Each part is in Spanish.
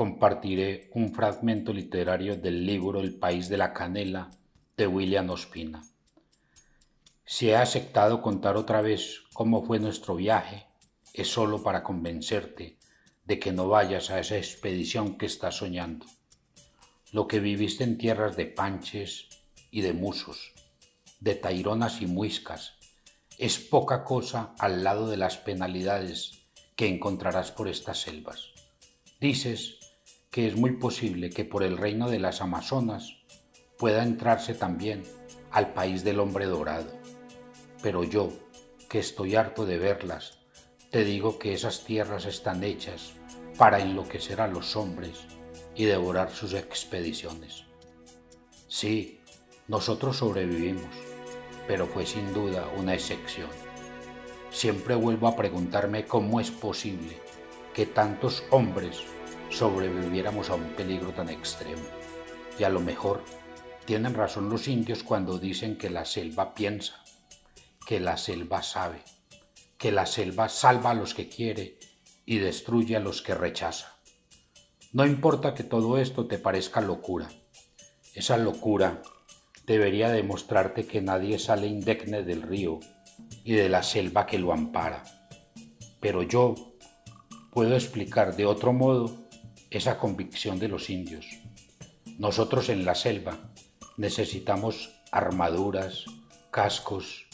compartiré un fragmento literario del libro El país de la canela de William Ospina. Si he aceptado contar otra vez cómo fue nuestro viaje, es solo para convencerte de que no vayas a esa expedición que estás soñando. Lo que viviste en tierras de panches y de musos, de taironas y muiscas, es poca cosa al lado de las penalidades que encontrarás por estas selvas. Dices que es muy posible que por el reino de las Amazonas pueda entrarse también al país del hombre dorado. Pero yo, que estoy harto de verlas, te digo que esas tierras están hechas para enloquecer a los hombres y devorar sus expediciones. Sí, nosotros sobrevivimos, pero fue sin duda una excepción. Siempre vuelvo a preguntarme cómo es posible que tantos hombres sobreviviéramos a un peligro tan extremo. Y a lo mejor tienen razón los indios cuando dicen que la selva piensa, que la selva sabe, que la selva salva a los que quiere y destruye a los que rechaza. No importa que todo esto te parezca locura. Esa locura debería demostrarte que nadie sale indemne del río y de la selva que lo ampara. Pero yo puedo explicar de otro modo esa convicción de los indios. Nosotros en la selva necesitamos armaduras, cascos,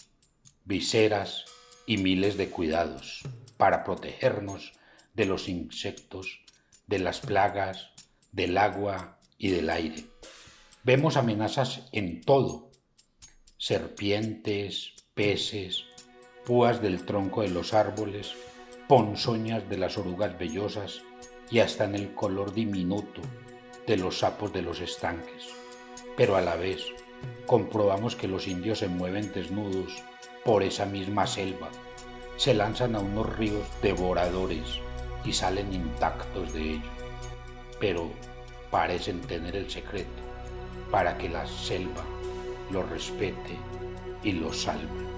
viseras y miles de cuidados para protegernos de los insectos, de las plagas, del agua y del aire. Vemos amenazas en todo. Serpientes, peces, púas del tronco de los árboles, ponzoñas de las orugas vellosas y hasta en el color diminuto de los sapos de los estanques. Pero a la vez comprobamos que los indios se mueven desnudos por esa misma selva, se lanzan a unos ríos devoradores y salen intactos de ello, pero parecen tener el secreto para que la selva lo respete y lo salve.